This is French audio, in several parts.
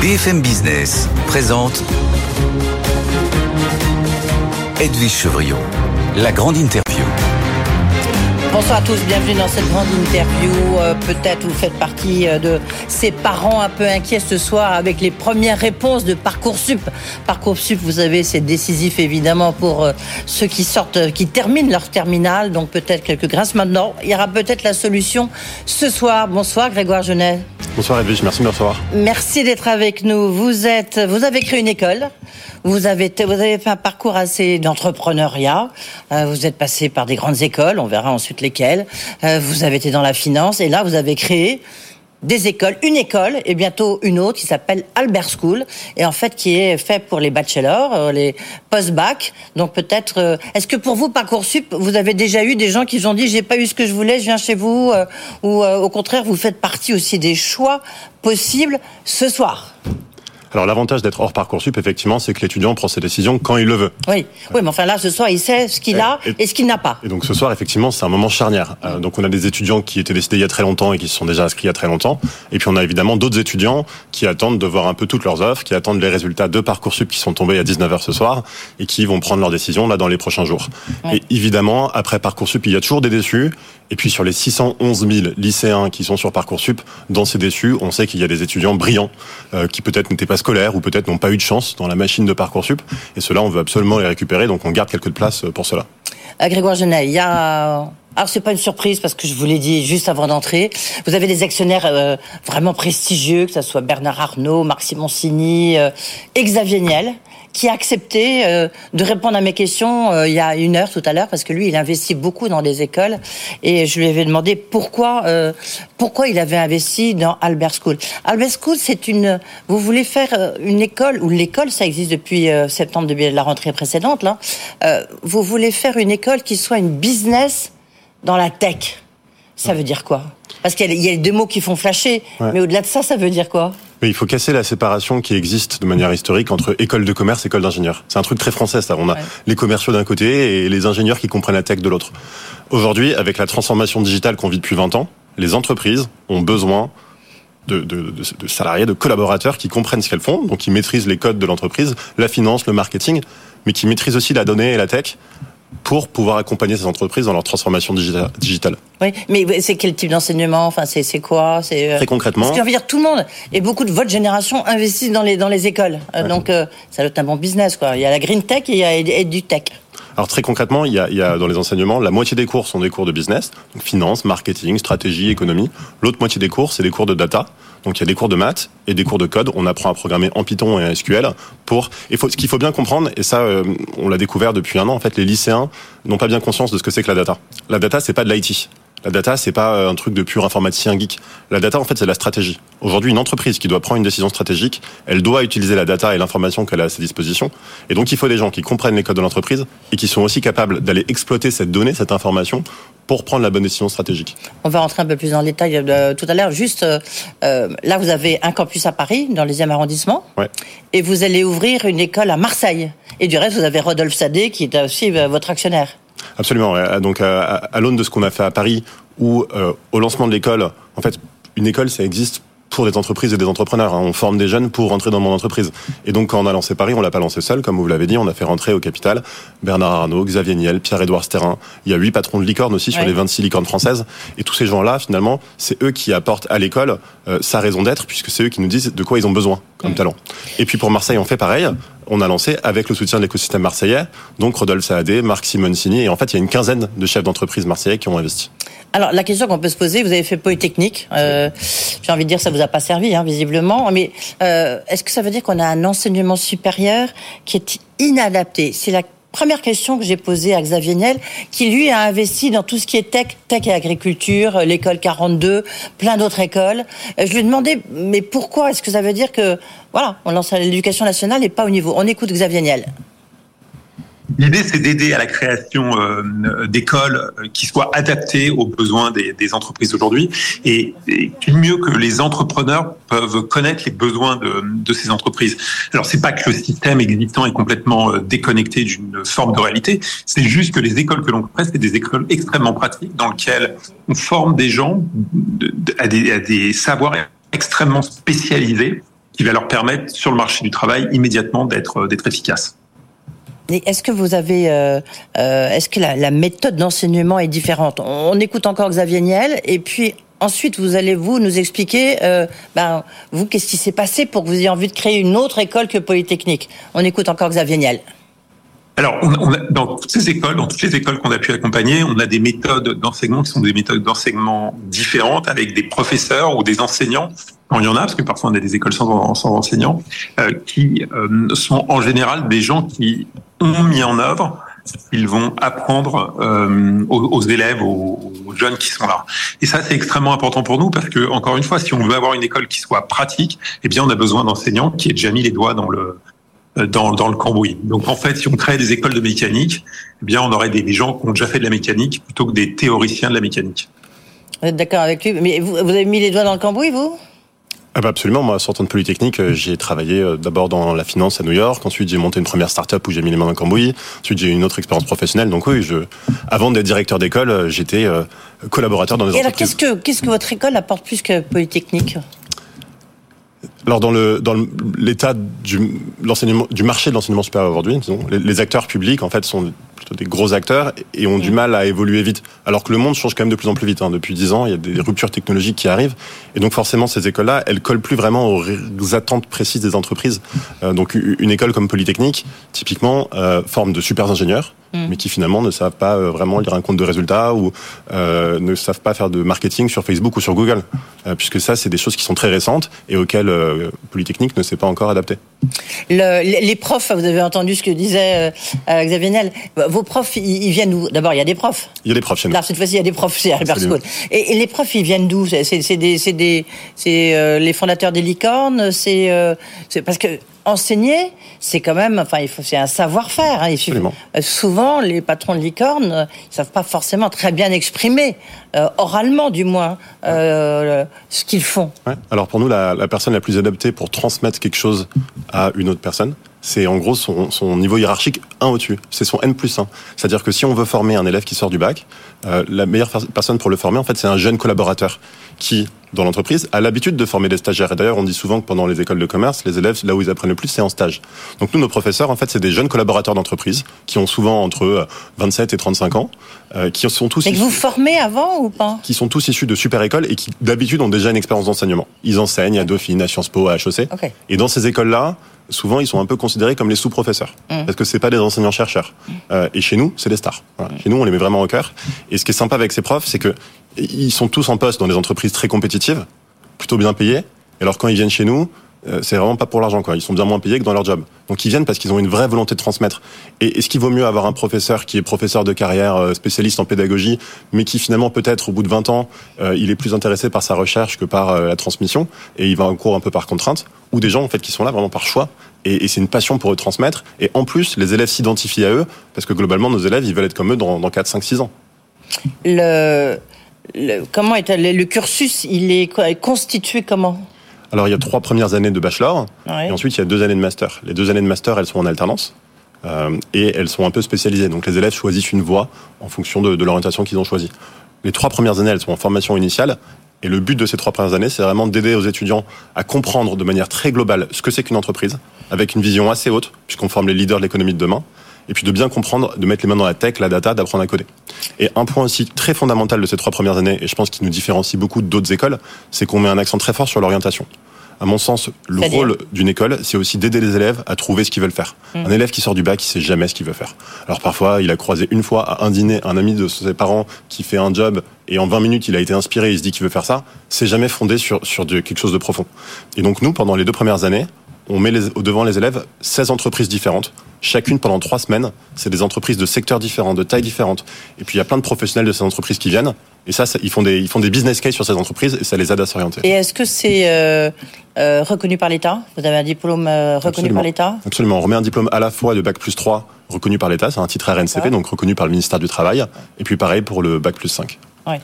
BFM Business présente Edwige Chevrillon, la grande interview. Bonsoir à tous, bienvenue dans cette grande interview. Euh, Peut-être vous faites partie euh, de ces parents un peu inquiets ce soir avec les premières réponses de Parcoursup. Parcoursup, vous savez, c'est décisif évidemment pour euh, ceux qui sortent, qui terminent leur terminale. Donc peut-être quelques grâces maintenant. Il y aura peut-être la solution ce soir. Bonsoir Grégoire Genet. Bonsoir Edwige, merci de me recevoir. Merci d'être avec nous. Vous êtes, vous avez créé une école. Vous avez, vous avez fait un parcours assez d'entrepreneuriat. Euh, vous êtes passé par des grandes écoles. On verra ensuite lesquelles. Euh, vous avez été dans la finance et là vous avez créé des écoles, une école et bientôt une autre qui s'appelle Albert School et en fait qui est fait pour les bachelors, euh, les post-bac. Donc peut-être, euh, est-ce que pour vous parcoursup, vous avez déjà eu des gens qui vous ont dit j'ai pas eu ce que je voulais, je viens chez vous, euh, ou au contraire vous faites partie aussi des choix possibles ce soir? Alors l'avantage d'être hors Parcoursup, effectivement, c'est que l'étudiant prend ses décisions quand il le veut. Oui, oui, mais enfin là ce soir il sait ce qu'il a Et- et ce qu'il n'a pas. Et donc ce soir, effectivement, c'est un moment charnière. Euh, donc on a des étudiants qui étaient décidés il y a très longtemps et qui se sont déjà inscrits il y a très longtemps. Et puis on a évidemment d'autres étudiants qui attendent de voir un peu toutes leurs offres, qui attendent les résultats de Parcoursup qui sont tombés à 19h ce soir et qui vont prendre leurs décisions là dans les prochains jours. Ouais. Et évidemment, après Parcoursup, il y a toujours des déçus. Et puis sur les 611 000 lycéens qui sont sur Parcoursup, dans ces déçus, on sait qu'il y a des étudiants brillants euh, qui peut-être n'étaient pas scolaires ou peut-être n'ont pas eu de chance dans la machine de Parcoursup. Et ceux-là, on veut absolument les récupérer, donc on garde quelques places euh, pour cela. Euh, Grégoire Genet, il y a. Alors c'est pas une surprise parce que je vous l'ai dit juste avant d'entrer. Vous avez des actionnaires euh, vraiment prestigieux, que ce soit Bernard Arnault, Marc Simoncini, Xavier Niel, qui a accepté euh, de répondre à mes questions euh, il y a une heure tout à l'heure parce que lui il investit beaucoup dans des écoles et je lui avais demandé pourquoi euh, pourquoi il avait investi dans Albert School. Albert School c'est une vous voulez faire euh, une école ou l'école ça existe depuis euh, septembre de la rentrée précédente là. Euh, vous voulez faire une école qui soit une business dans la tech. Ça veut dire quoi? Parce qu'il y y a deux mots qui font flasher, Ouais. mais au-delà de ça, ça veut dire quoi? Mais il faut casser la séparation qui existe de manière historique entre école de commerce et école d'ingénieur. C'est un truc très français, ça. On a Ouais. les commerciaux d'un côté et les ingénieurs qui comprennent la tech de l'autre. Aujourd'hui, avec la transformation digitale qu'on vit depuis 20 ans, les entreprises ont besoin de, de, de- de salariés, de collaborateurs qui comprennent ce qu'elles font, donc qui maîtrisent les codes de l'entreprise, la finance, le marketing, mais qui maîtrisent aussi la donnée et la tech pour pouvoir accompagner ces entreprises dans leur transformation digita- digitale. Oui, mais c'est quel type d'enseignement? Enfin, c'est quoi? C'est euh, Très concrètement, Parce que, je veux dire, tout le monde et beaucoup de votre génération investissent dans les dans les écoles. Euh, Ouais. Donc, euh, ça doit être un bon business, quoi. Il y a la green tech et il y a et du tech. Alors très concrètement, il y, a, il y a dans les enseignements, la moitié des cours sont des cours de business, donc finance, marketing, stratégie, économie. L'autre moitié des cours, c'est des cours de data. Donc il y a des cours de maths et des cours de code. On apprend à programmer en Python et en SQL pour. Et faut, ce qu'il faut bien comprendre, et ça, euh, on l'a découvert depuis un an. En fait, les lycéens n'ont pas bien conscience de ce que c'est que la data. La data, c'est pas de l'IT. La data, c'est pas euh, un truc de pur informaticien geek. La data, en fait, c'est de la stratégie. Aujourd'hui, une entreprise qui doit prendre une décision stratégique, elle doit utiliser la data et l'information qu'elle a à ses dispositions. Et donc, il faut des gens qui comprennent les codes de l'entreprise et qui sont aussi capables d'aller exploiter cette donnée, cette information, pour prendre la bonne décision stratégique. On va rentrer un peu plus dans le détail euh, tout à l'heure. Juste, euh, euh, là, vous avez un campus à Paris, dans le 10e arrondissement, Ouais. et vous allez ouvrir une école à Marseille. Et du reste, vous avez Rodolphe Sadé, qui est aussi votre actionnaire. Absolument. ouais. Donc, à, à- l'aune de ce qu'on a fait à Paris, où euh, au lancement de l'école, en fait, une école, ça existe pour des entreprises et des entrepreneurs. hein. On forme des jeunes pour rentrer dans mon entreprise. Et donc, quand on a lancé Paris, on l'a pas lancé seul, comme vous l'avez dit. On a fait rentrer au capital Bernard Arnault, Xavier Niel, Pierre-Édouard Sterrin. Il y a huit patrons de licorne aussi sur Ouais. les 26 licornes françaises. Et tous ces gens-là, finalement, c'est eux qui apportent à l'école euh, sa raison d'être, puisque c'est eux qui nous disent de quoi ils ont besoin comme talent. Et puis pour Marseille, on fait pareil. On a lancé avec le soutien de l'écosystème marseillais, donc Rodolphe Saadé, Marc Simoncini, et en fait, il y a une quinzaine de chefs d'entreprise marseillais qui ont investi. Alors, la question qu'on peut se poser, vous avez fait Polytechnique. Euh, J'ai envie de dire, ça vous a pas servi, hein, visiblement. Mais euh, est-ce que ça veut dire qu'on a un enseignement supérieur qui est inadapté? C'est la première question que j'ai posée à Xavier Niel, qui lui a investi dans tout ce qui est tech, tech et agriculture, l'école 42, plein d'autres écoles. Euh, je lui ai demandé, mais pourquoi? Est-ce que ça veut dire que, voilà, on lance l'éducation nationale et pas au niveau? On écoute Xavier Niel. L'idée, c'est d'aider à la création euh, d'écoles euh, qui soient adaptées aux besoins des, des entreprises aujourd'hui. Et, et mieux que les entrepreneurs peuvent connaître les besoins de, de ces entreprises. Alors, c'est pas que le système existant est complètement euh, déconnecté d'une forme de réalité. C'est juste que les écoles que l'on crée, c'est des écoles extrêmement pratiques dans lesquelles on forme des gens à des, à des savoirs extrêmement spécialisés qui va leur permettre sur le marché du travail immédiatement d'être d'être efficaces. Est-ce que vous avez, euh, euh, est-ce que la, méthode d'enseignement est différente? On, écoute encore Xavier Niel et puis ensuite vous allez vous nous expliquer, euh, ben vous qu'est-ce qui s'est passé pour que vous ayez envie de créer une autre école que Polytechnique? On écoute encore Xavier Niel. Alors, dans toutes ces écoles, dans toutes les écoles qu'on a pu accompagner, on a des méthodes d'enseignement qui sont des méthodes d'enseignement différentes avec des professeurs ou des enseignants quand il y en a, parce que parfois on a des écoles sans, enseignants, qui sont en général des gens qui ont mis en œuvre ils vont apprendre euh, aux, élèves, aux, jeunes qui sont là. Et ça, c'est extrêmement important pour nous parce que, encore une fois, si on veut avoir une école qui soit pratique, eh bien, on a besoin d'enseignants qui aient déjà mis les doigts dans le dans, dans le cambouis. Donc, en fait, si on crée des écoles de mécanique, eh bien, on aurait des gens qui ont déjà fait de la mécanique plutôt que des théoriciens de la mécanique. Vous êtes d'accord avec lui? Mais vous, vous avez mis les doigts dans le cambouis, vous? Ah bah absolument, moi sortant de Polytechnique, euh, j'ai travaillé euh, d'abord dans la finance à New York, ensuite j'ai monté une première start-up où j'ai mis les mains dans le cambouis, ensuite j'ai eu une autre expérience professionnelle. Donc oui, je, avant d'être directeur d'école, euh, j'étais collaborateur dans les Et entreprises. alors qu'est-ce que, qu'est-ce que votre école apporte plus que Polytechnique? Alors dans le dans l'état du l'enseignement du marché de l'enseignement supérieur aujourd'hui, disons, les, les, acteurs publics en fait sont plutôt des gros acteurs et ont du mal à évoluer vite. Alors que le monde change quand même de plus en plus vite. Hein. Depuis dix ans, il y a des ruptures technologiques qui arrivent et donc forcément ces écoles-là, elles collent plus vraiment aux attentes précises des entreprises. Euh, donc une école comme Polytechnique, typiquement, euh, forme de super ingénieurs mm. mais qui finalement ne savent pas euh, vraiment lire un compte de résultats ou euh, ne savent pas faire de marketing sur Facebook ou sur Google, euh, puisque ça, c'est des choses qui sont très récentes et auxquelles euh, Polytechnique ne s'est pas encore adapté. Le, les profs, vous avez entendu ce que disait euh, Xavier Niel, vos profs, ils, viennent d'où? D'abord, il y a des profs. Il y a des profs chez nous. Là, cette fois-ci, il y a des profs chez Albert School. Et, et, les profs, ils viennent d'où? C'est des, c'est des, c'est les fondateurs des licornes. C'est, c'est parce que enseigner, c'est quand même, enfin, il faut, c'est un savoir-faire. Hein. souvent, les patrons de licorne, ils savent pas forcément très bien exprimer, euh, oralement du moins, euh, ce qu'ils font. Ouais. Alors pour nous, la, la, personne la plus adaptée pour transmettre quelque chose à une autre personne, c'est en gros son, son, niveau hiérarchique 1 au-dessus. C'est son N plus 1. C'est-à-dire que si on veut former un élève qui sort du bac, euh, la meilleure personne pour le former, en fait, c'est un jeune collaborateur qui, dans l'entreprise, a l'habitude de former des stagiaires. Et d'ailleurs, on dit souvent que pendant les écoles de commerce, les élèves, là où ils apprennent le plus, c'est en stage. Donc nous, nos professeurs, en fait, c'est des jeunes collaborateurs d'entreprise qui ont souvent entre 27 et 35 ans, euh, qui sont tous... Et que vous formez avant ou pas? Qui sont tous issus de super écoles et qui, d'habitude, ont déjà une expérience d'enseignement. Ils enseignent à Dauphine, à Sciences Po, à HEC. Okay. Et dans ces écoles-là, souvent ils sont un peu considérés comme les sous-professeurs mmh. parce que c'est pas des enseignants chercheurs mmh. euh, et chez nous c'est des stars voilà. mmh. chez nous on les met vraiment au cœur et ce qui est sympa avec ces profs c'est que ils sont tous en poste dans des entreprises très compétitives plutôt bien payés et alors quand ils viennent chez nous c'est vraiment pas pour l'argent quoi. Ils sont bien moins payés que dans leur job. Donc ils viennent parce qu'ils ont une vraie volonté de transmettre. Et est-ce qu'il vaut mieux avoir un professeur qui est professeur de carrière euh, spécialiste en pédagogie mais qui finalement peut-être au bout de 20 ans euh, il est plus intéressé par sa recherche que par euh, la transmission et il va en cours un peu par contrainte ou des gens en fait qui sont là vraiment par choix et, c'est une passion pour eux transmettre et en plus les élèves s'identifient à eux parce que globalement nos élèves ils veulent être comme eux dans, dans 4 5 6 ans. Le, comment est le cursus il est constitué comment? Alors, il y a trois premières années de bachelor, ouais. et ensuite il y a deux années de master. Les deux années de master, elles sont en alternance, euh, et elles sont un peu spécialisées. Donc, les élèves choisissent une voie en fonction de, de l'orientation qu'ils ont choisie. Les trois premières années, elles sont en formation initiale, et le but de ces trois premières années, c'est vraiment d'aider aux étudiants à comprendre de manière très globale ce que c'est qu'une entreprise, avec une vision assez haute, puisqu'on forme les leaders de l'économie de demain, et puis de bien comprendre, de mettre les mains dans la tech, la data, d'apprendre à coder. Et un point aussi très fondamental de ces trois premières années, et je pense qu'il nous différencie beaucoup d'autres écoles, c'est qu'on met un accent très fort sur l'orientation. À mon sens, le rôle d'une école, c'est aussi d'aider les élèves à trouver ce qu'ils veulent faire. Mmh. Un élève qui sort du bac, il sait jamais ce qu'il veut faire. Alors parfois, il a croisé une fois à un dîner un ami de ses parents qui fait un job et en 20 minutes, il a été inspiré, il se dit qu'il veut faire ça. C'est jamais fondé sur, sur de, quelque chose de profond. Et donc nous, pendant les deux premières années, on met les, devant les élèves 16 entreprises différentes chacune pendant trois semaines. C'est des entreprises de secteurs différents, de tailles différentes. Et puis il y a plein de professionnels de ces entreprises qui viennent. Et ça, ça- ils font des ils font des business case sur ces entreprises et ça les aide à s'orienter. Et est-ce que c'est euh, euh, reconnu par l'État? Vous avez un diplôme euh, reconnu Absolument. par l'État? Absolument. On remet un diplôme à la fois de bac plus 3 reconnu par l'État, c'est un titre RNCP, donc reconnu par le ministère du Travail. Et puis pareil pour le bac plus 5. Oui,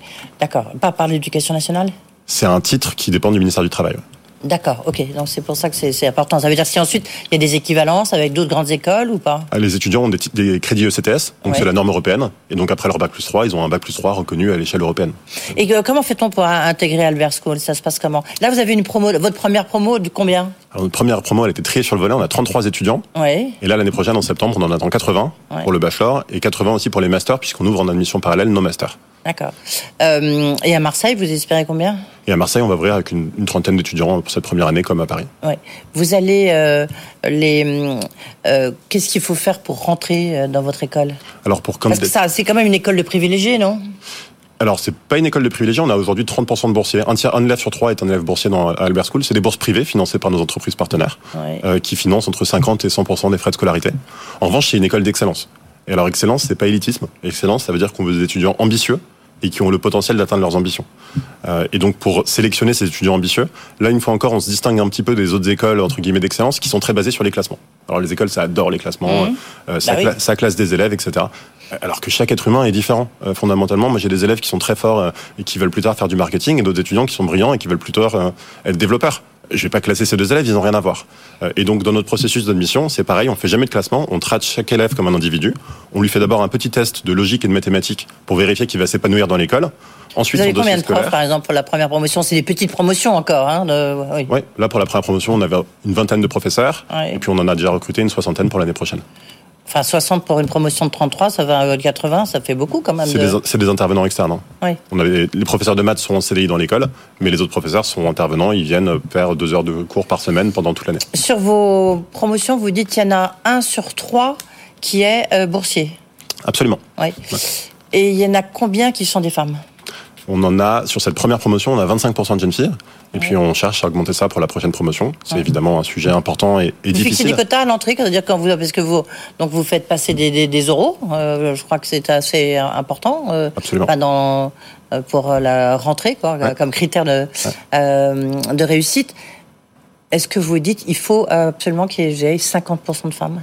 d'accord. Pas par l'éducation nationale? C'est un titre qui dépend du ministère du Travail. ouais. D'accord, ok. Donc c'est pour ça que c'est important. Ça veut dire si ensuite il y a des équivalences avec d'autres grandes écoles ou pas? Ah, Les étudiants ont des, crédits ECTS, donc Ouais. c'est la norme européenne. Et donc après leur bac plus 3, ils ont un bac plus 3 reconnu à l'échelle européenne. Et comment fait-on pour in- intégrer Albert School? Ça se passe comment? Là, vous avez une promo, votre première promo de combien? Alors notre première promo, elle était triée sur le volet, on a 33 étudiants. Oui. Et là, l'année prochaine, en septembre, on en attend 80 Ouais. pour le bachelor et 80 aussi pour les masters, puisqu'on ouvre en admission parallèle nos masters. D'accord. Euh, et à Marseille, vous espérez combien? Et à Marseille, on va ouvrir avec une, une trentaine d'étudiants pour cette première année, comme à Paris. Ouais. Vous allez euh, les. euh, Qu'est-ce qu'il faut faire pour rentrer dans votre école? Alors pour Parce que ça, c'est quand même une école de privilégiés, non? Alors, c'est pas une école de privilégiés. On a aujourd'hui 30% de boursiers. Un tiers, un élève sur trois est un élève boursier dans à Albert School. C'est des bourses privées financées par nos entreprises partenaires, Ouais. euh, qui financent entre 50 et 100% des frais de scolarité. En revanche, c'est une école d'excellence. Et alors, excellence, c'est pas élitisme. Excellence, ça veut dire qu'on veut des étudiants ambitieux et qui ont le potentiel d'atteindre leurs ambitions. Euh, et donc, pour sélectionner ces étudiants ambitieux, là, une fois encore, on se distingue un petit peu des autres écoles, entre guillemets, d'excellence, qui sont très basées sur les classements. Alors, les écoles, ça adore les classements, Mhm. euh, ça, Bah oui. ça classe des élèves, etc. Alors que chaque être humain est différent. Euh, fondamentalement, moi j'ai des élèves qui sont très forts euh, et qui veulent plus tard faire du marketing et d'autres étudiants qui sont brillants et qui veulent plus tard euh, être développeurs. Je vais pas classer ces deux élèves, ils n'ont rien à voir. Euh, et donc dans notre processus d'admission, c'est pareil, on fait jamais de classement, on traite chaque élève comme un individu. On lui fait d'abord un petit test de logique et de mathématiques pour vérifier qu'il va s'épanouir dans l'école. Ensuite, Vous avez combien de profs, par exemple, pour la première promotion? C'est des petites promotions encore, hein de... oui. Ouais, là pour la première promotion, on avait une vingtaine de professeurs et puis on en a déjà recruté une soixantaine pour l'année prochaine. Enfin, 60 pour une promotion de 33, ça va à 80, ça fait beaucoup quand même. C'est de- des, intervenants externes. hein. Oui. On avait, les professeurs de maths sont en CDI dans l'école, mais les autres professeurs sont intervenants, ils viennent faire deux heures de cours par semaine pendant toute l'année. Sur vos promotions, vous dites qu'il y en a un sur trois qui est euh, boursier. Absolument. Oui. Et il y en a combien qui sont des femmes? On en a, sur cette première promotion, on a 25% de jeunes filles, et puis on cherche à augmenter ça pour la prochaine promotion. C'est Ouais. évidemment un sujet important et, et Vous fixez difficile. des quotas à l'entrée, c'est-à-dire quand vous, parce que vous, donc vous faites passer des, des, des euros. euh, je crois que c'est assez important. euh, Absolument. pas dans, euh, pour la rentrée, quoi, Ouais. comme critère de, de réussite. Est-ce que vous dites il faut absolument qu'il y ait 50% de femmes?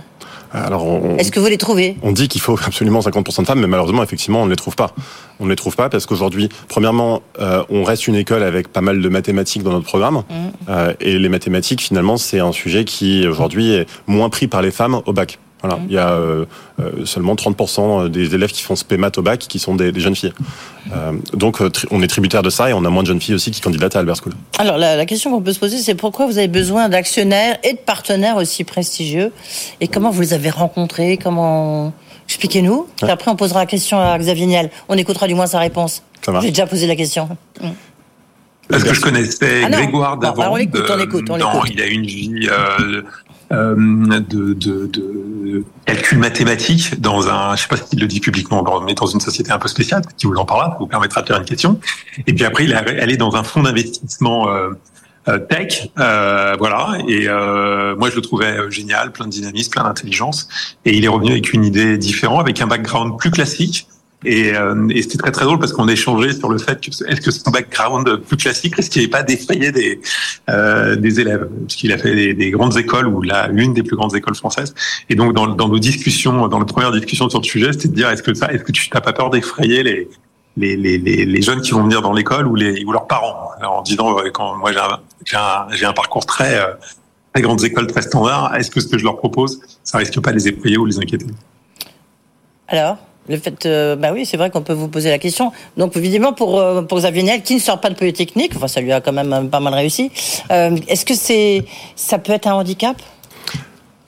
Alors, Est-ce que vous les trouvez? on dit qu'il faut absolument 50% de femmes, mais malheureusement, effectivement, on ne les trouve pas. On ne les trouve pas parce qu'aujourd'hui, premièrement, euh, on reste une école avec pas mal de mathématiques dans notre programme, Euh, et les mathématiques, finalement, c'est un sujet qui aujourd'hui est moins pris par les femmes au bac. Voilà, il y a euh, euh, seulement 30% des élèves qui font spé maths au bac qui sont des, des jeunes filles. Euh, donc, euh, on est tributaire de ça et on a moins de jeunes filles aussi qui candidatent à Albert School. Alors la, la question qu'on peut se poser, c'est pourquoi vous avez besoin d'actionnaires et de partenaires aussi prestigieux et comment vous les avez rencontrés Comment expliquez-nous Puis après on posera la question à Xavier Niel. On écoutera du moins sa réponse. Ça marche. J'ai déjà posé la question. Parce que je connaissais Ah non. Grégoire d'avant. alors on l'écoute, on l'écoute, on non, l'écoute. il a une vie euh, euh, de, de, de calcul mathématique dans un, je sais pas s'il le dit publiquement, mais dans une société un peu spéciale, qui vous en parlera, vous permettra de faire une question. Et puis après, il est allé dans un fonds d'investissement euh, euh, tech, euh, voilà. Et euh, moi, je le trouvais euh, génial, plein de dynamisme, plein d'intelligence. Et il est revenu avec une idée différente, avec un background plus classique. Et, euh, et c'était très très drôle parce qu'on échangeait sur le fait que est-ce que son background plus classique risquait pas d'effrayer des euh, des élèves parce qu'il a fait des, des grandes écoles ou la une des plus grandes écoles françaises. Et donc dans, dans nos discussions, dans nos premières discussions sur le sujet, c'était de dire est-ce que ça, est-ce que tu n'as pas peur d'effrayer les les, les, les, jeunes qui vont venir dans l'école ou les ou leurs parents? En disant quand moi j'ai un, j'ai un, j'ai un parcours très euh, très grandes écoles très standard, est-ce que ce que je leur propose, ça risque pas de les effrayer ou les inquiéter? Alors? Le fait, euh, bah oui, c'est vrai qu'on peut vous poser la question. Donc, évidemment, pour, euh, pour Xavier Niel, qui ne sort pas de Polytechnique, enfin, ça lui a quand même euh, pas mal réussi, euh, est-ce que c'est, ça peut être un handicap?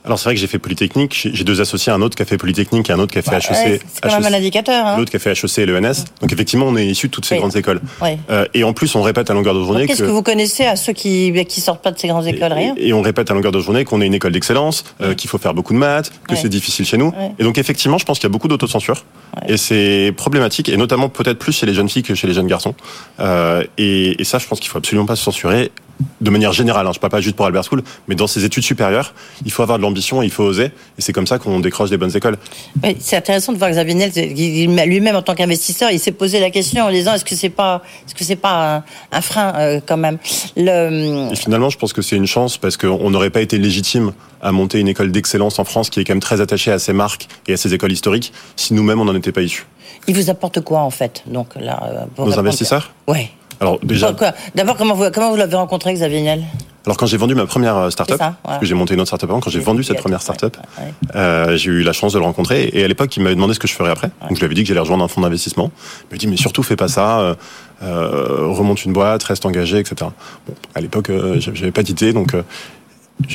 Alors c'est vrai que j'ai fait Polytechnique, j'ai deux associés, un autre qui a fait Polytechnique et un autre qui a fait Ouais, HEC. C'est quand même un HEC, indicateur. Hein L'autre qui a fait HEC et l'ENS. Donc effectivement, on est issus de toutes ces Oui. grandes écoles. Ouais. Euh, et en plus, on répète à longueur de journée Qu'est-ce que vous connaissez à ceux qui qui sortent pas de ces grandes écoles Rien Et, et on répète à longueur de journée qu'on est une école d'excellence, euh, qu'il faut faire beaucoup de maths, que c'est difficile chez nous. Et donc effectivement, je pense qu'il y a beaucoup d'autocensure. Et c'est problématique, et notamment peut-être plus chez les jeunes filles que chez les jeunes garçons. Euh, et, et ça, je pense qu'il faut absolument pas se censurer. De manière générale, hein, je ne parle pas juste pour Albert School, mais dans ses études supérieures, il faut avoir de l'ambition, il faut oser, et c'est comme ça qu'on décroche des bonnes écoles. C'est intéressant de voir Xavier Niel, lui-même en tant qu'investisseur, il s'est posé la question en disant est-ce que c'est pas, est-ce que c'est pas un, un frein euh, quand même? Le... Et finalement, je pense que c'est une chance parce qu'on n'aurait pas été légitime à monter une école d'excellence en France qui est quand même très attachée à ses marques et à ses écoles historiques si nous-mêmes on n'en était pas issus. Il vous apporte quoi en fait donc là, euh, Nos investisseurs? Oui. Alors déjà. D'abord, comment vous, comment vous l'avez rencontré, Xavier Niel alors quand j'ai vendu ma première euh, startup, parce que j'ai monté une autre startup avant, quand j'ai vendu cette première startup, euh, j'ai eu la chance de le rencontrer et à l'époque il m'avait demandé ce que je ferais après. Donc je lui avais dit que j'allais rejoindre un fonds d'investissement. Il m'a dit mais surtout fais pas ça, euh, euh remonte une boîte, reste engagé, etc. Bon, à l'époque euh, j'avais pas d'idée donc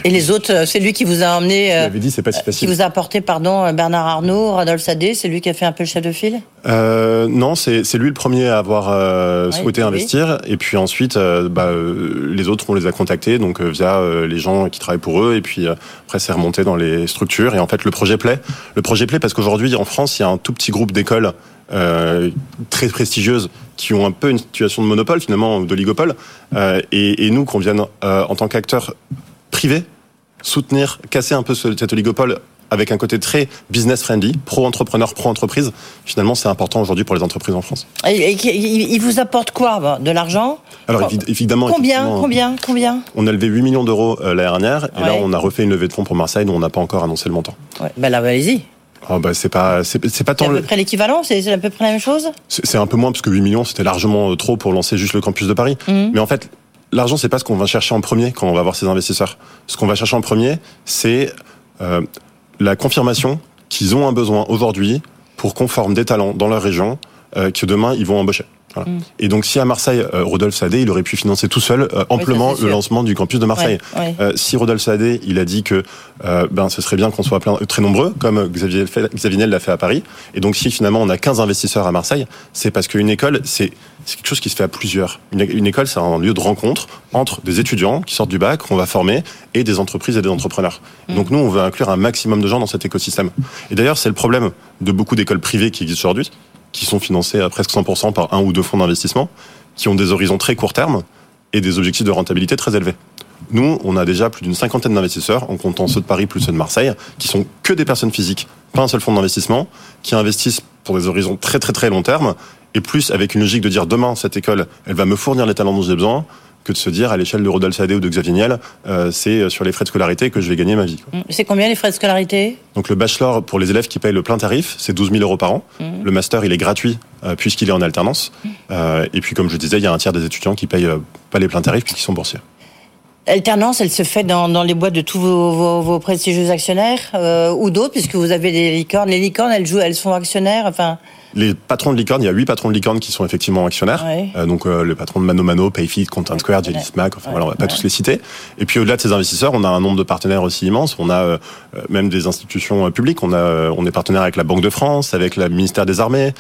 et les autres, euh, c'est lui qui vous a emmené. Euh, dit, c'est pas si facile. Qui vous a apporté, pardon, euh, Bernard Arnault, Radolphe Sadé, c'est lui qui a fait un peu le chef de file? Euh, Non, c'est lui le premier à avoir euh, souhaité investir. Et puis ensuite, euh, bah, les autres, on les a contactés, donc via les gens qui travaillent pour eux. Et puis après, c'est remonté dans les structures. Et en fait, le projet plaît. Le projet plaît parce qu'aujourd'hui, en France, il y a un tout petit groupe d'écoles euh, très prestigieuses qui ont un peu une situation de monopole finalement d'oligopole euh, et, et, nous qu'on vienne euh, en tant qu'acteurs privé soutenir, casser un peu cet oligopole avec un côté très business friendly, pro-entrepreneur, pro-entreprise. Finalement, c'est important aujourd'hui pour les entreprises en France. Et, il vous apporte quoi De l'argent? Alors évidemment. Combien Combien Combien? On a levé 8 millions d'euros euh, l'année dernière, et là on a refait une levée de fonds pour Marseille, dont on n'a pas encore annoncé le montant. Ouais. Ben là, allez-y. Oh bah c'est pas c'est pas tant à peu près l'équivalent c'est à peu près la même chose? C'est un peu moins parce que 8 millions c'était largement euh, trop pour lancer juste le campus de Paris mmh. mais en fait l'argent, c'est pas ce qu'on va chercher en premier quand on va voir ces investisseurs. Ce qu'on va chercher en premier, c'est euh, la confirmation qu'ils ont un besoin aujourd'hui pour qu'on forme des talents dans leur région euh, que demain ils vont embaucher. Voilà. Mm. Et donc, si à Marseille, euh, Rodolphe Sadé, il aurait pu financer tout seul euh, amplement le lancement du campus de Marseille. Ouais, ouais. Euh, si Rodolphe Sadé, il a dit que euh, ben ce serait bien qu'on soit plein, très nombreux, comme Xavier, Xavier Niel l'a fait à Paris. Et donc, si finalement on a 15 investisseurs à Marseille, c'est parce qu'une école, c'est c'est quelque chose qui se fait à plusieurs. Une, une école, c'est un lieu de rencontre entre des étudiants qui sortent du bac, qu'on va former, et des entreprises et des entrepreneurs. Mm. Donc nous, on veut inclure un maximum de gens dans cet écosystème. Et d'ailleurs, c'est le problème de beaucoup d'écoles privées qui existent aujourd'hui qui sont financés à presque 100% par un ou deux fonds d'investissement, qui ont des horizons très court terme et des objectifs de rentabilité très élevés. Nous, on a déjà plus d'une cinquantaine d'investisseurs, en comptant ceux de Paris plus ceux de Marseille, qui sont que des personnes physiques, pas un seul fonds d'investissement, qui investissent pour des horizons très très très long terme, et plus avec une logique de dire demain, cette école, elle va me fournir les talents dont j'ai besoin, que de se dire à l'échelle de Rodolphe Sadé ou de Xavier Niel, euh, c'est sur les frais de scolarité que je vais gagner ma vie. C'est combien les frais de scolarité? Donc le bachelor pour les élèves qui payent le plein tarif, c'est 12 000 euros par an. Mmh. Le master, il est gratuit euh, puisqu'il est en alternance. Mmh. Euh, et puis comme je disais, il y a un tiers des étudiants qui payent euh, pas les pleins tarifs puisqu'ils sont boursiers. Alternance, elle se fait dans, dans les boîtes de tous vos, vos, vos prestigieux actionnaires euh, ou d'autres, puisque vous avez des licornes. Les licornes, elles jouent, elles sont actionnaires. Enfin. Les patrons de licorne, il y a huit patrons de licorne qui sont effectivement actionnaires. Ouais. Euh, donc euh, le patron de Mano Mano, Payfit, Content Square, Jelly Smack, enfin ouais. voilà, on va pas ouais. tous les citer. Et puis au-delà de ces investisseurs, on a un nombre de partenaires aussi immense. On a euh, même des institutions publiques. On a, on est partenaire avec la Banque de France, avec le ministère des Armées.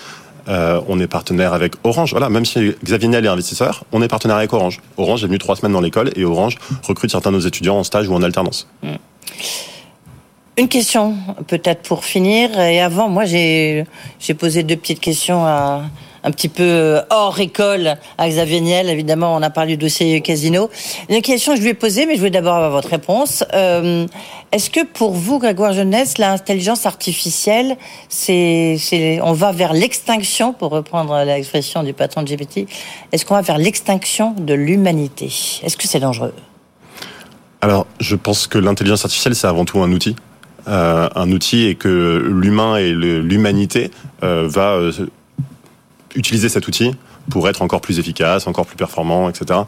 Euh, on est partenaire avec Orange. Voilà, même si Xavier Niel est investisseur, on est partenaire avec Orange. Orange est venu trois semaines dans l'école et Orange recrute certains de nos étudiants en stage ou en alternance. Mmh. Une question, peut-être pour finir. Et avant, moi, j'ai posé deux petites questions à, un petit peu hors école à Xavier Niel. Évidemment, on a parlé du dossier casino. Une question que je lui ai posée, mais je voulais d'abord avoir votre réponse. Euh, Est-ce que pour vous, Grégoire Jeunesse, l'intelligence artificielle, c'est, on va vers l'extinction, pour reprendre l'expression du patron de GPT, est-ce qu'on va vers l'extinction de l'humanité? Est-ce que c'est dangereux? Alors, je pense que l'intelligence artificielle, c'est avant tout un outil. Euh, un outil et que l'humain et l'humanité euh, va euh, utiliser cet outil pour être encore plus efficace, encore plus performant, etc.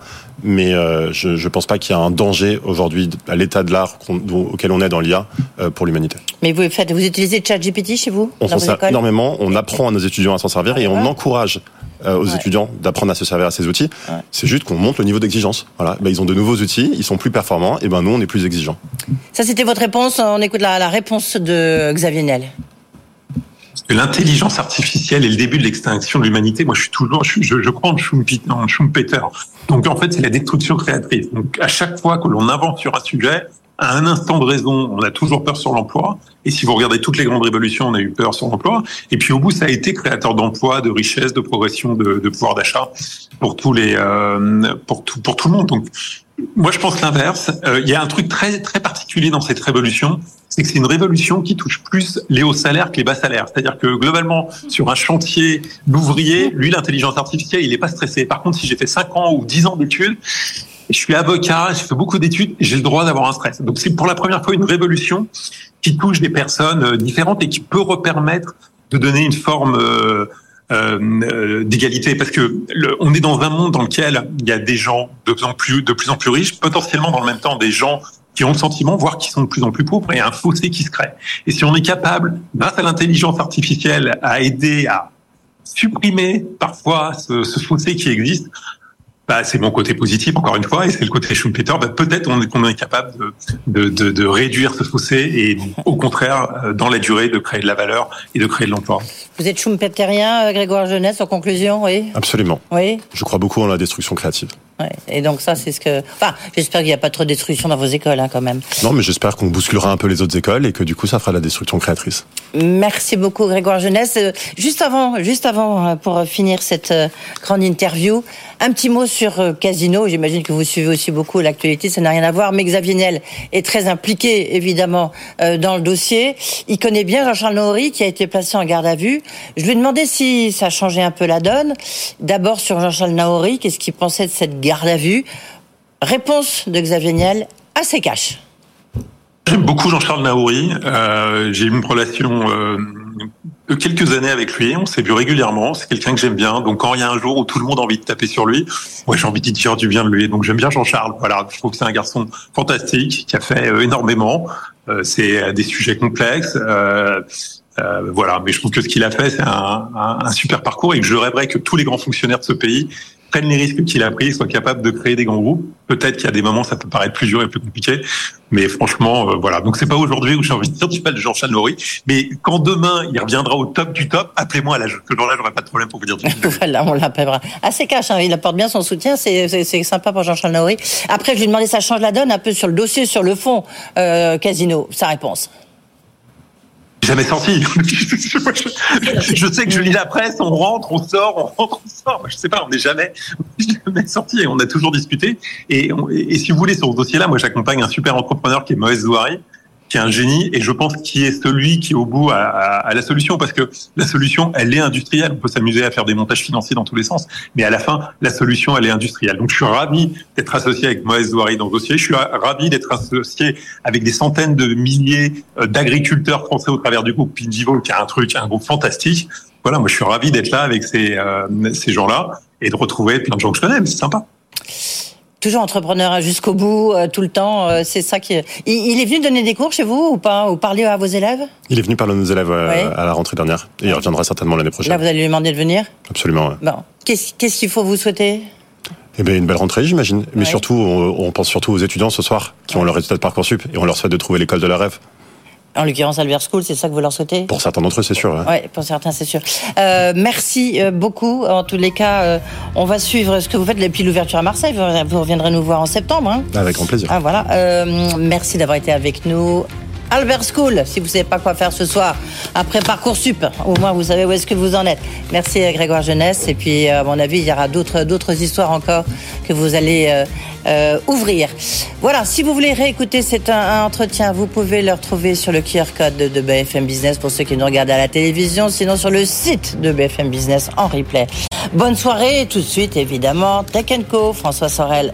Mais euh, je ne pense pas qu'il y a un danger aujourd'hui à l'état de l'art auquel on est dans l'IA pour l'humanité. Mais vous faites, vous utilisez ChatGPT chez vous On s'en sert énormément. On apprend à nos étudiants à s'en servir et on encourage euh, aux ouais. étudiants d'apprendre à se servir à ces outils. Ouais. C'est juste qu'on monte le niveau d'exigence. Voilà, ben, ils ont de nouveaux outils, ils sont plus performants, et ben nous on est plus exigeants. Ça c'était votre réponse. On écoute la, la réponse de Xavier Niel l'intelligence artificielle est le début de l'extinction de l'humanité. Moi, je suis toujours, je, je, je crois en Schumpeter. En Schumpeter. Donc, en fait, c'est la destruction créatrice. Donc, à chaque fois que l'on invente sur un sujet, à un instant de raison, on a toujours peur sur l'emploi. Et si vous regardez toutes les grandes révolutions, on a eu peur sur l'emploi. Et puis au bout, ça a été créateur d'emplois, de richesse, de progression, de, pouvoir d'achat pour tous les, euh, pour tout, pour tout le monde. Donc, moi, je pense l'inverse. Euh, il y a un truc très, très particulier dans cette révolution, c'est que c'est une révolution qui touche plus les hauts salaires que les bas salaires. C'est-à-dire que globalement, sur un chantier, l'ouvrier, lui, l'intelligence artificielle, il n'est pas stressé. Par contre, si j'ai fait 5 ans ou 10 ans d'études, je suis avocat, j'ai fait beaucoup d'études, j'ai le droit d'avoir un stress. Donc c'est pour la première fois une révolution qui touche des personnes euh, différentes et qui peut repermettre de donner une forme euh, euh, d'égalité parce que le, on est dans un monde dans lequel il y a des gens de plus en plus de plus en plus riches, potentiellement dans le même temps des gens qui ont le sentiment, voire qui sont de plus en plus pauvres, et un fossé qui se crée. Et si on est capable, grâce à l'intelligence artificielle, à aider à supprimer parfois ce, ce fossé qui existe, bah, c'est mon côté positif encore une fois, et c'est le côté Schumpeter. Bah, peut-être qu'on est, est capable de, de, de, de, réduire ce fossé et au contraire, euh, dans la durée, de créer de la valeur et de créer de l'emploi. Vous êtes Schumpeterien, euh, Grégoire Jeunesse, en conclusion, oui? Absolument. Oui? Je crois beaucoup en la destruction créative. Ouais. Et donc ça, c'est ce que. Enfin, j'espère qu'il n'y a pas trop de destruction dans vos écoles, hein, quand même. Non, mais j'espère qu'on bousculera un peu les autres écoles et que du coup, ça fera la destruction créatrice. Merci beaucoup, Grégoire Jeunesse. Euh, juste avant, juste avant, pour finir cette grande interview, un petit mot sur Casino. J'imagine que vous suivez aussi beaucoup l'actualité. Ça n'a rien à voir, mais Xavier Niel est très impliqué, évidemment, dans le dossier. Il connaît bien Jean-Charles Nohry, qui a été placé en garde à vue. Je lui ai demandé si ça changeait un peu la donne. D'abord sur Jean-Charles Naori, qu'est-ce qu'il pensait de cette garde à vue Réponse de Xavier Niel, assez cash. J'aime beaucoup Jean-Charles Naouri. Euh, j'ai une relation euh, de quelques années avec lui. On s'est vu régulièrement. C'est quelqu'un que j'aime bien. Donc quand il y a un jour où tout le monde a envie de taper sur lui, moi j'ai envie de dire du bien de lui. Donc j'aime bien Jean-Charles. Voilà, je trouve que c'est un garçon fantastique qui a fait euh, énormément. c'est des sujets complexes. Euh, voilà, mais je trouve que ce qu'il a fait, c'est un, super parcours et que je rêverais que tous les grands fonctionnaires de ce pays prennent les risques qu'il a pris, soient capables de créer des grands groupes. Peut-être qu'il y a des moments, ça peut paraître plus dur et plus compliqué, mais franchement, euh, voilà. Donc c'est pas aujourd'hui où j'ai envie de dire du mal de Jean-Charles Nory, mais quand demain il reviendra au top du top, appelez-moi à l'âge. Que jour-là, j'aurai pas de problème pour vous dire du Voilà, on l'appellera. Assez cash, hein, il apporte bien son soutien, c'est sympa pour Jean-Charles Nory. Après, je lui ai demandé, ça change la donne un peu sur le dossier, sur le fond, euh, Casino. Sa réponse jamais sorti. je sais que je lis la presse, on rentre, on sort, on rentre, on sort. Je sais pas, on n'est jamais, jamais sorti on a toujours discuté. Et, et, si vous voulez, sur ce dossier-là, moi, j'accompagne un super entrepreneur qui est Moïse Zouari, qui est un génie et je pense qui est celui qui au bout à, la solution parce que la solution elle est industrielle. On peut s'amuser à faire des montages financiers dans tous les sens, mais à la fin la solution elle est industrielle. Donc je suis ravi d'être associé avec Moïse Zouari dans le dossier. Je suis ravi d'être associé avec des centaines de milliers euh, d'agriculteurs français au travers du groupe Pindivo qui a un truc, un groupe fantastique. Voilà, moi je suis ravi d'être là avec ces euh, ces gens-là et de retrouver plein de gens que je connais. C'est sympa toujours entrepreneur hein, jusqu'au bout, euh, tout le temps. Euh, c'est ça qui. Il, il, est venu donner des cours chez vous ou pas Ou parler à vos élèves? Il est venu parler à nos élèves euh, ouais. à la rentrée dernière. Et il reviendra certainement l'année prochaine. Là, vous allez lui demander de venir? Absolument. Ouais. Bon. Qu'est-ce qu'il qu faut vous souhaiter? Eh bien, une belle rentrée, j'imagine. Mais surtout, on, on, pense surtout aux étudiants ce soir qui ont leur résultat de Parcoursup et on leur souhaite de trouver l'école de leur rêve. En l'occurrence, Albert School, c'est ça que vous leur souhaitez? Pour certains d'entre eux, c'est sûr. Oui, ouais, pour certains, c'est sûr. Euh, merci beaucoup. En tous les cas, euh, on va suivre ce que vous faites depuis l'ouverture à Marseille. Vous reviendrez nous voir en septembre. Hein Avec grand plaisir. Ah, voilà. Euh, merci d'avoir été avec nous. Albert School, si vous ne savez pas quoi faire ce soir, après Parcoursup, au moins vous savez où est-ce que vous en êtes. Merci Grégoire Jeunesse. Et puis, à mon avis, il y aura d'autres, d'autres histoires encore que vous allez euh, euh, ouvrir. Voilà, si vous voulez réécouter cet entretien, vous pouvez le retrouver sur le QR code de, de BFM Business pour ceux qui nous regardent à la télévision, sinon sur le site de BFM Business en replay. Bonne soirée, tout de suite évidemment, Tech Co, François Sorel